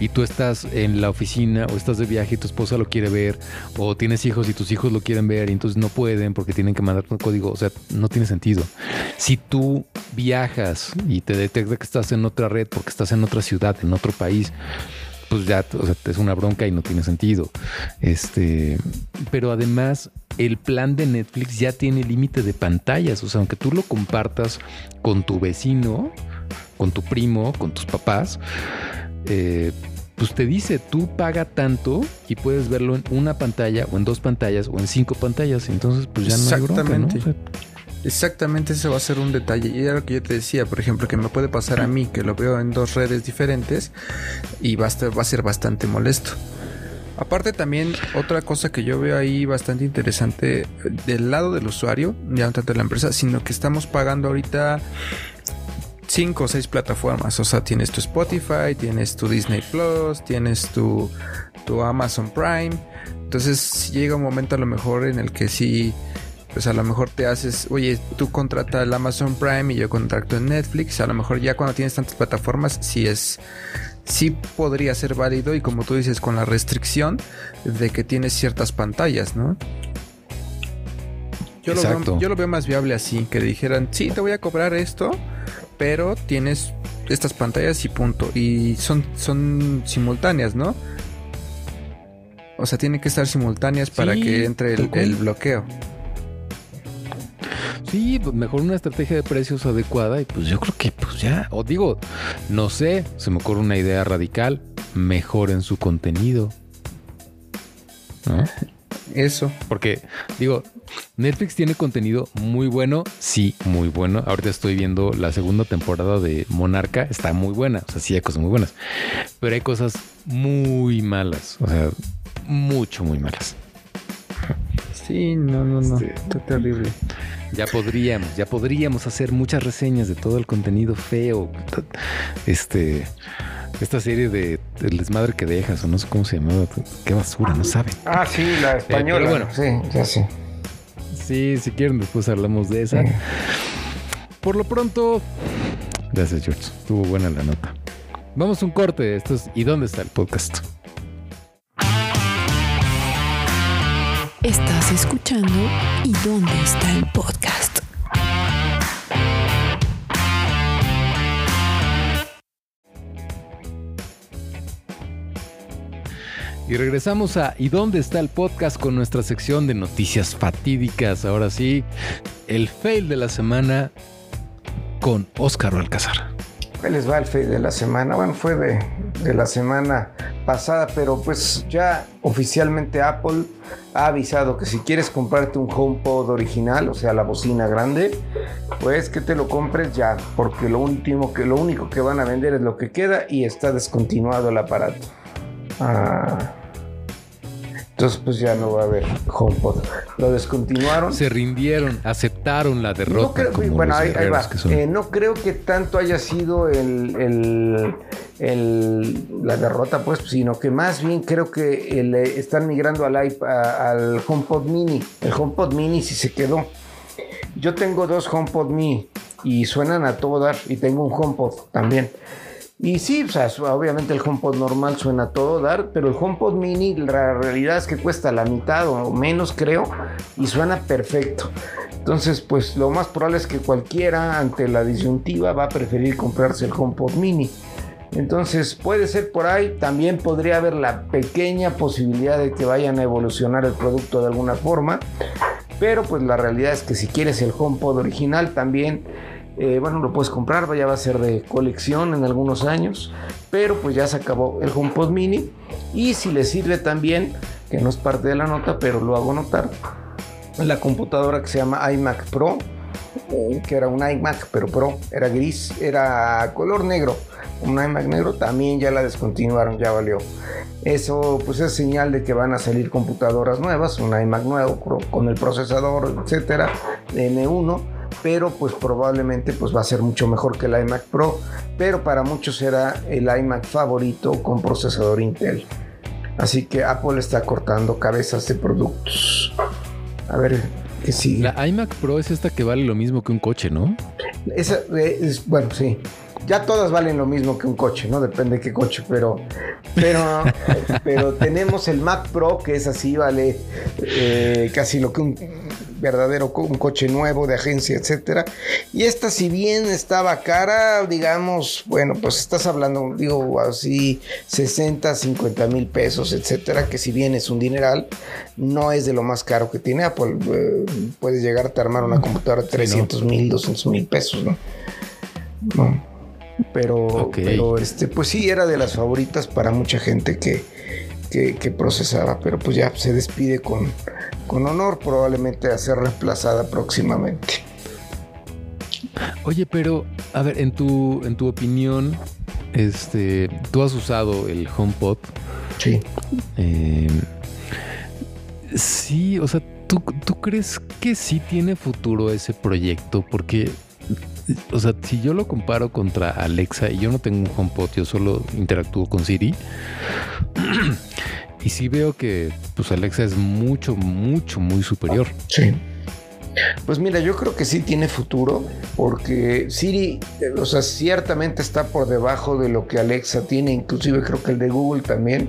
y tú estás en la oficina o estás de viaje y tu esposa lo quiere ver o tienes hijos y tus hijos lo quieren ver y entonces no pueden porque tienen que mandar un código, o sea, no tiene sentido. Si tú viajas y te detecta que estás en otra red porque estás en otra ciudad, en otro país, pues ya o sea, es una bronca y no tiene sentido. Este, pero además el plan de Netflix ya tiene límite de pantallas, o sea, aunque tú lo compartas con tu vecino, con tu primo, con tus papás, eh, pues te dice, tú paga tanto y puedes verlo en una pantalla o en dos pantallas o en cinco pantallas, entonces pues ya no hay bronca, ¿no? O sea, Exactamente, eso va a ser un detalle. Y era lo que yo te decía, por ejemplo, que me puede pasar a mí, que lo veo en dos redes diferentes y va a, ser bastante molesto. Aparte también, otra cosa que yo veo ahí bastante interesante del lado del usuario, ya no tanto de la empresa, sino que estamos pagando ahorita cinco o seis plataformas. O sea, tienes tu Spotify, tienes tu Disney Plus, tienes tu, tu Amazon Prime. Entonces llega un momento a lo mejor en el que sí, pues a lo mejor te haces, oye, tú contrata el Amazon Prime y yo contrato en Netflix. A lo mejor ya cuando tienes tantas plataformas, sí es, sí podría ser válido y como tú dices, con la restricción de que tienes ciertas pantallas, ¿no? Yo lo, veo, yo lo veo más viable así, que dijeran, sí, te voy a cobrar esto, pero tienes estas pantallas y punto. Y son, son simultáneas, ¿no? O sea, tienen que estar simultáneas para que entre el bloqueo. Sí, pues mejor una estrategia de precios adecuada y pues yo creo que pues ya, o digo, no sé, se me ocurre una idea radical, mejoren su contenido. ¿No? Eso. Porque digo, Netflix tiene contenido muy bueno, sí, muy bueno. Ahorita estoy viendo la segunda temporada de Monarca, está muy buena, o sea, sí hay cosas muy buenas, pero hay cosas muy malas, o sea, mucho, muy malas. Sí, no, no, no. Sí. Está terrible. Ya podríamos, ya podríamos hacer muchas reseñas de todo el contenido feo. Este, esta serie de El desmadre que dejas, o no sé cómo se llamaba. Qué basura, no saben. Ah, sí, la española. bueno. Sí, ya sé. Sí, si quieren, después hablamos de esa. Por lo pronto, gracias, George. Estuvo buena la nota. Vamos a un corte. Esto es ¿Y dónde está el podcast? Estás escuchando ¿Y dónde está el podcast? Y regresamos a ¿Y dónde está el podcast? con nuestra sección de noticias fatídicas. Ahora sí, el fail de la semana con Óscar Alcázar. Ahí les va el fail de la semana. Bueno, fue de, de la semana pasada, pero pues ya oficialmente Apple ha avisado que si quieres comprarte un HomePod original, o sea, la bocina grande, pues que te lo compres ya, porque lo último que lo único que van a vender es lo que queda y está descontinuado el aparato. Ah. Entonces, pues ya no va a haber HomePod. Lo descontinuaron. Se rindieron, aceptaron la derrota. No creo, como bueno, ahí, va. Eh, no creo que tanto haya sido el, el- el- la derrota, pues, sino que más bien creo que el, eh, están migrando al, a- al HomePod Mini. El HomePod Mini sí se quedó. Yo tengo dos HomePod Mini y suenan a todo dar y tengo un HomePod también. Y sí, o sea, obviamente el HomePod normal suena todo dar, pero el HomePod mini la realidad es que cuesta la mitad o menos creo y suena perfecto. Entonces, pues lo más probable es que cualquiera ante la disyuntiva va a preferir comprarse el HomePod mini. Entonces puede ser por ahí, también podría haber la pequeña posibilidad de que vayan a evolucionar el producto de alguna forma, pero pues la realidad es que si quieres el HomePod original también, eh, bueno, lo puedes comprar, ya va a ser de colección en algunos años, pero pues ya se acabó el HomePod mini y si le sirve también, que no es parte de la nota, pero lo hago notar, la computadora que se llama iMac Pro, eh, que era un iMac pero Pro, era gris, era color negro, un iMac negro también ya la descontinuaron, ya valió. Eso pues es señal de que van a salir computadoras nuevas, un iMac nuevo con el procesador, etcétera, de M1 pero pues probablemente pues va a ser mucho mejor que el iMac Pro, pero para muchos será el iMac favorito con procesador Intel. Así que Apple está cortando cabezas de productos. A ver qué sigue. La iMac Pro es esta que vale lo mismo que un coche, ¿no? Esa, eh, es, bueno, sí. Ya todas valen lo mismo que un coche, ¿no? Depende de qué coche, pero, pero, pero tenemos el Mac Pro que es así, vale eh, casi lo que un verdadero un coche nuevo de agencia, etcétera. Y esta, si bien estaba cara, digamos, bueno, pues estás hablando, digo, así 60, 50 mil pesos, etcétera, que si bien es un dineral, no es de lo más caro que tiene Apple. Eh, puedes llegarte a armar una computadora de 300 mil, 200 mil pesos, ¿no? No. Pero, pero este, pues sí, era de las favoritas para mucha gente que, que, que procesaba, pero pues ya se despide con, con honor, probablemente a ser reemplazada próximamente. Oye, pero, a ver, en tu, en tu opinión, este, tú has usado el HomePod. Sí. eh, sí, o sea, ¿tú, ¿tú crees que sí tiene futuro ese proyecto? Porque, o sea, si yo lo comparo contra Alexa y yo no tengo un HomePod, yo solo interactúo con Siri. Y sí veo que pues Alexa es mucho, mucho, muy superior. Sí. Pues mira, yo creo que sí tiene futuro, porque Siri, eh, o sea, ciertamente está por debajo de lo que Alexa tiene, inclusive creo que el de Google también,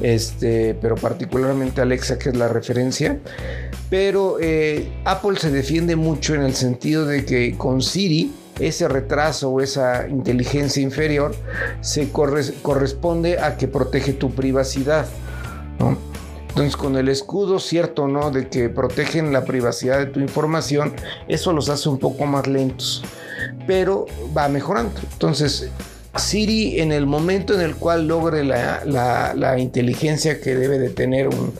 este, pero particularmente Alexa, que es la referencia. Pero eh, Apple se defiende mucho en el sentido de que con Siri ese retraso o esa inteligencia inferior se corre- corresponde a que protege tu privacidad. Entonces, con el escudo, cierto, ¿no? De que protegen la privacidad de tu información, eso los hace un poco más lentos, pero va mejorando. Entonces, Siri, en el momento en el cual logre la, la- inteligencia que debe de tener un,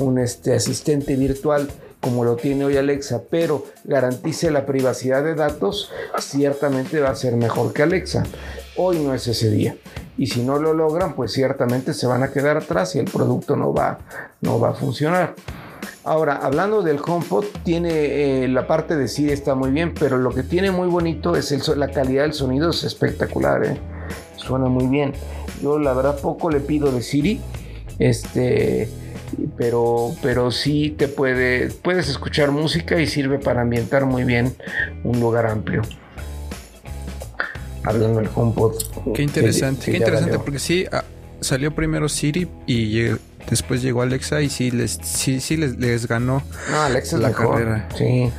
un, este, asistente virtual, como lo tiene hoy Alexa, pero garantice la privacidad de datos, ciertamente va a ser mejor que Alexa. Hoy no es ese día. Y si no lo logran, pues ciertamente se van a quedar atrás y el producto no va, no va a funcionar. Ahora, hablando del HomePod, tiene eh, la parte de Siri está muy bien, pero lo que tiene muy bonito es la calidad del sonido, es espectacular, ¿eh? suena muy bien. Yo la verdad poco le pido de Siri, este, pero, pero sí te puede, puedes escuchar música y sirve para ambientar muy bien un lugar amplio. Hablando del HomePod. Qué interesante, que- qué interesante, porque sí, ah, salió primero Siri y después llegó Alexa y sí les, sí, sí les, les ganó, No, Alexa es la mejor. carrera. Sí.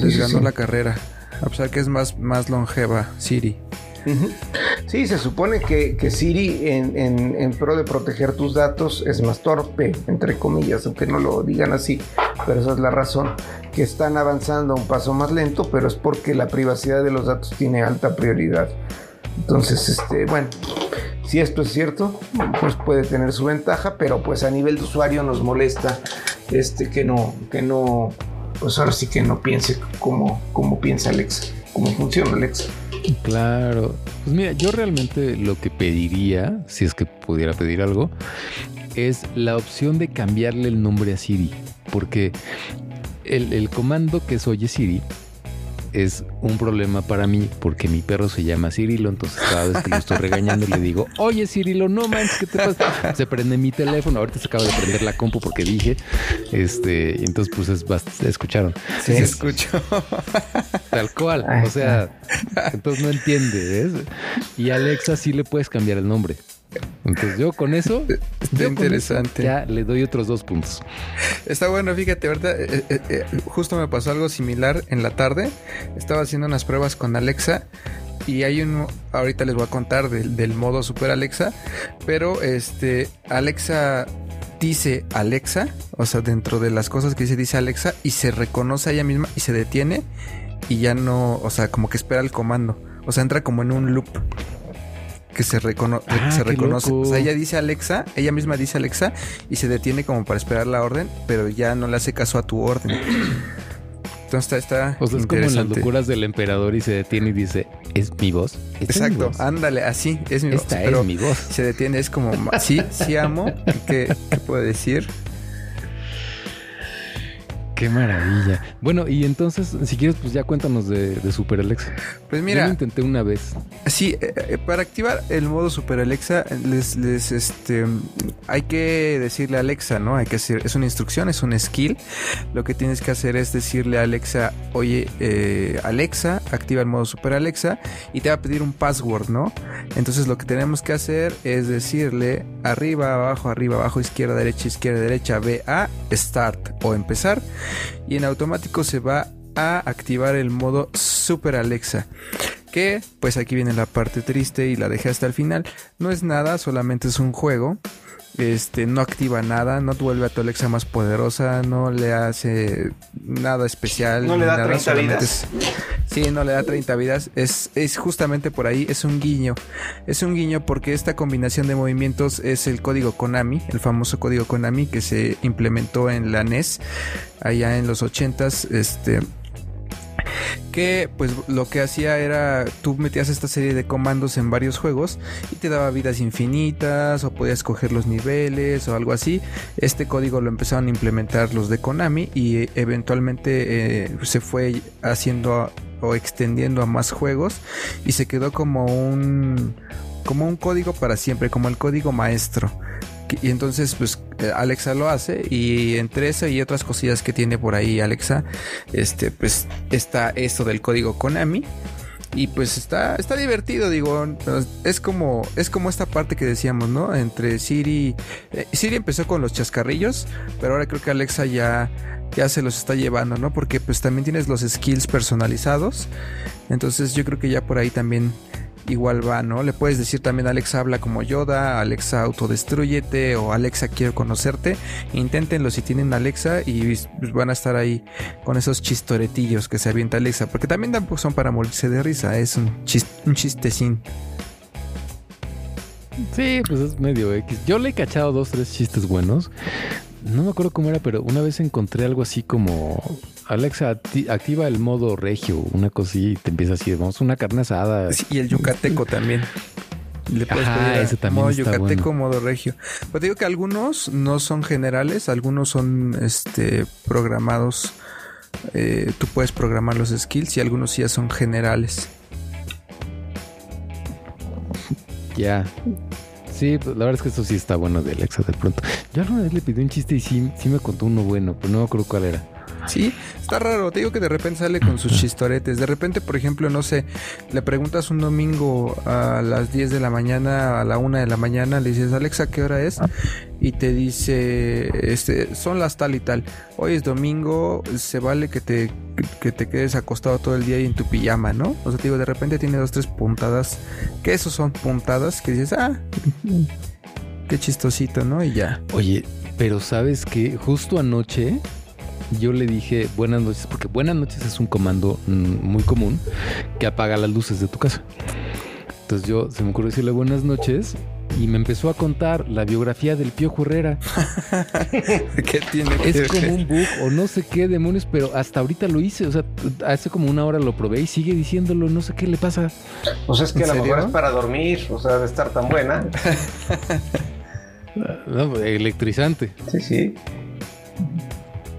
les Sí, ganó sí. la carrera. A pesar que es más, más longeva Siri. Sí, se supone que, Siri en pro de proteger tus datos es más torpe, entre comillas, aunque no lo digan así, pero esa es la razón, que están avanzando a un paso más lento, pero es porque la privacidad de los datos tiene alta prioridad. Entonces, este, bueno, si esto es cierto, pues puede tener su ventaja, pero pues a nivel de usuario nos molesta este que no, que no, pues ahora sí que no piense como, como piensa Alexa, cómo funciona Alexa. Claro. Pues mira, yo realmente lo que pediría, si es que pudiera pedir algo, es la opción de cambiarle el nombre a Siri. Porque el, el comando que es Oye Siri es un problema para mí porque mi perro se llama Cirilo, entonces cada vez que lo estoy regañando le digo, oye Cirilo, no manches, ¿qué te pasa? Se prende mi teléfono, ahorita se acaba de prender la compu porque dije, este, entonces pues es escucharon. Sí. se escuchó. Tal cual. O sea, entonces no entiende, ¿ves? Y Alexa sí le puedes cambiar el nombre. Entonces yo con eso, Está interesante. eso ya le doy otros dos puntos. Está bueno, fíjate, ahorita eh, eh, eh, justo me pasó algo similar en la tarde. Estaba haciendo unas pruebas con Alexa y hay un, ahorita les voy a contar del, del modo Super Alexa, pero este, Alexa dice Alexa, o sea, dentro de las cosas que dice, dice Alexa y se reconoce a ella misma y se detiene y ya no, o sea, como que espera el comando, o sea, entra como en un loop que se, recono Ah, se reconoce. loco. O sea, ella dice Alexa, ella misma dice Alexa y se detiene como para esperar la orden, pero ya no le hace caso a tu orden. Entonces está, está O sea, es como en las locuras del emperador y se detiene y dice, ¿es mi voz? ¿Esta es mi Exacto, voz? ándale, así es mi voz. Esta es mi voz. se detiene, es como, sí, sí amo. ¿Qué, qué puedo decir? Qué maravilla. Bueno, y entonces, si quieres, pues ya cuéntanos de, de Super Alexa. Pues Yo mira, lo intenté una vez. Sí, eh, eh, para activar el modo Super Alexa, les, les, este, hay que decirle a Alexa, ¿no? Hay que hacer, es una instrucción, es un skill. Lo que tienes que hacer es decirle a Alexa, oye, eh, Alexa, activa el modo Super Alexa y te va a pedir un password, ¿no? Entonces lo que tenemos que hacer es decirle arriba, abajo, arriba, abajo, izquierda, derecha, izquierda, derecha, ve a start o empezar y en automático se va a activar el modo Super Alexa. Que pues aquí viene la parte triste y la dejé hasta el final. No es nada, solamente es un juego. Este no activa nada, no vuelve a tu Alexa más poderosa, no le hace nada especial. No le da nada, 30 solamente vidas. es- sí, no le da 30 vidas. Es, es justamente por ahí, es un guiño. Es un guiño porque esta combinación de movimientos es el código Konami, el famoso código Konami que se implementó en la NES allá en los 80s. Este que pues lo que hacía era tú metías esta serie de comandos en varios juegos y te daba vidas infinitas o podías coger los niveles o algo así. Este código lo empezaron a implementar los de Konami y eh, eventualmente eh, se fue haciendo extendiendo a más juegos y se quedó como un como un código para siempre, como el código maestro. Y entonces, pues eh, Alexa lo hace y entre eso y otras cosillas que tiene por ahí Alexa, este, pues está esto del código Konami. Y pues está, está divertido, digo, es como, es como esta parte que decíamos, ¿no? Entre Siri, eh, Siri empezó con los chascarrillos, pero ahora creo que Alexa ya, ya se los está llevando, ¿no? Porque pues también tienes los skills personalizados, entonces yo creo que ya por ahí también igual va, ¿no? Le puedes decir también Alexa habla como Yoda, Alexa autodestruyete o Alexa quiero conocerte. Inténtenlo si tienen Alexa y pues, van a estar ahí con esos chistoretillos que se avienta Alexa, porque también tampoco son para morirse de risa, es un, chis- un chistecín. Sí, pues es medio X. Yo le he cachado dos, tres chistes buenos. No me acuerdo cómo era, pero una vez encontré algo así como Alexa acti- activa el modo regio, una así, y te empieza así, vamos, una carne asada. Sí, Y el yucateco también. Le puedes Ajá, pedir ese también modo está yucateco, bueno. modo regio. Pues te digo que algunos no son generales, algunos son este programados. eh, tú puedes programar los skills y algunos sí ya son generales. Ya. Sí, pues, la verdad es que esto sí está bueno de Alexa de pronto. Yo alguna vez le pedí un chiste y sí, sí me contó uno bueno, pero no me acuerdo cuál era. Sí, está raro. Te digo que de repente sale con sus chistoretes. De repente, por ejemplo, no sé, le preguntas un domingo a las 10 de la mañana, a la 1 de la mañana, le dices, Alexa, ¿qué hora es? Y te dice, este, son las tal y tal. Hoy es domingo, se vale que te, que te quedes acostado todo el día y en tu pijama, ¿no? O sea, te digo, de repente tiene dos, tres puntadas. Que esos son puntadas que dices, ah, qué chistosito, ¿no? Y ya. Oye, pero sabes que justo anoche yo le dije buenas noches, porque buenas noches es un comando mm, muy común que apaga las luces de tu casa. Entonces yo se me ocurrió decirle buenas noches y me empezó a contar la biografía del Piojo Herrera. ¿Qué tiene que Es ver? como un bug o no sé qué demonios, pero hasta ahorita lo hice. O sea, hace como una hora lo probé y sigue diciéndolo. No sé qué le pasa. Pues es que ¿En a lo mejor es para dormir, o sea, de estar tan buena. No, electrizante. Sí, sí.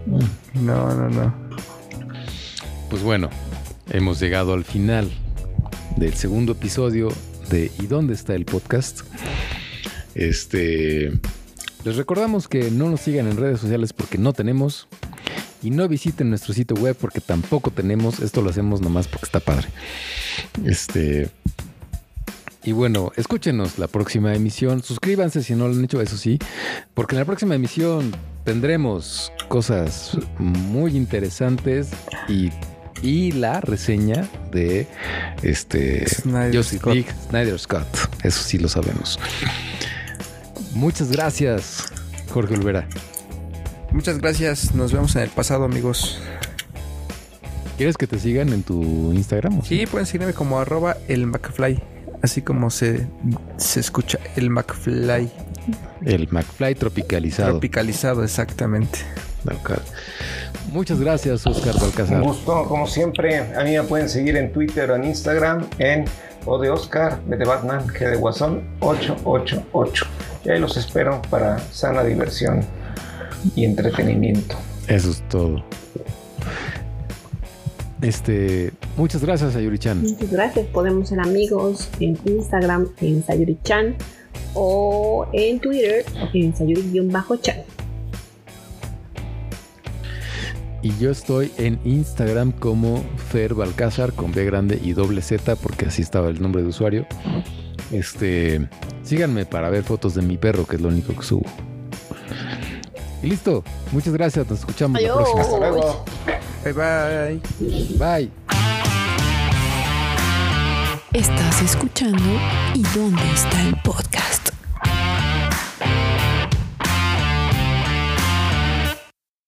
No, no, no. Pues bueno, hemos llegado al final del segundo episodio de ¿Y dónde está el podcast? Este. Les recordamos que no nos sigan en redes sociales porque no tenemos. Y no visiten nuestro sitio web porque tampoco tenemos. Esto lo hacemos nomás porque está padre. Este. Y bueno, escúchenos la próxima emisión. Suscríbanse si no lo han hecho, eso sí. Porque en la próxima emisión tendremos cosas muy interesantes y, y la reseña de este Snyder Scott. Snyder Scott. Eso sí lo sabemos. Muchas gracias, Jorge Olvera. Muchas gracias. Nos vemos en el pasado, amigos. ¿Quieres que te sigan en tu Instagram? Sí, pueden seguirme como arroba el McFly. Así como se, se escucha el McFly. El McFly tropicalizado. Tropicalizado, exactamente. Muchas gracias, Oscar Un Balcazar. gusto, como siempre. A mí me pueden seguir en Twitter o en Instagram en O de Oscar, B de Batman, G de Guasón 888. Y ahí los espero para sana diversión y entretenimiento. Eso es todo. Este, muchas gracias, Sayuri-chan. Muchas gracias. Podemos ser amigos en Instagram, en Sayuri-chan, o en Twitter, en Sayuri-chan. Y yo estoy en Instagram como Fer Balcázar con B grande y doble Z, porque así estaba el nombre de usuario. Este, síganme para ver fotos de mi perro, que es lo único que subo. Y listo. Muchas gracias. Nos escuchamos la Adiós. próxima. Hasta luego. Bye bye. Bye. Estás escuchando ¿Y dónde está el podcast?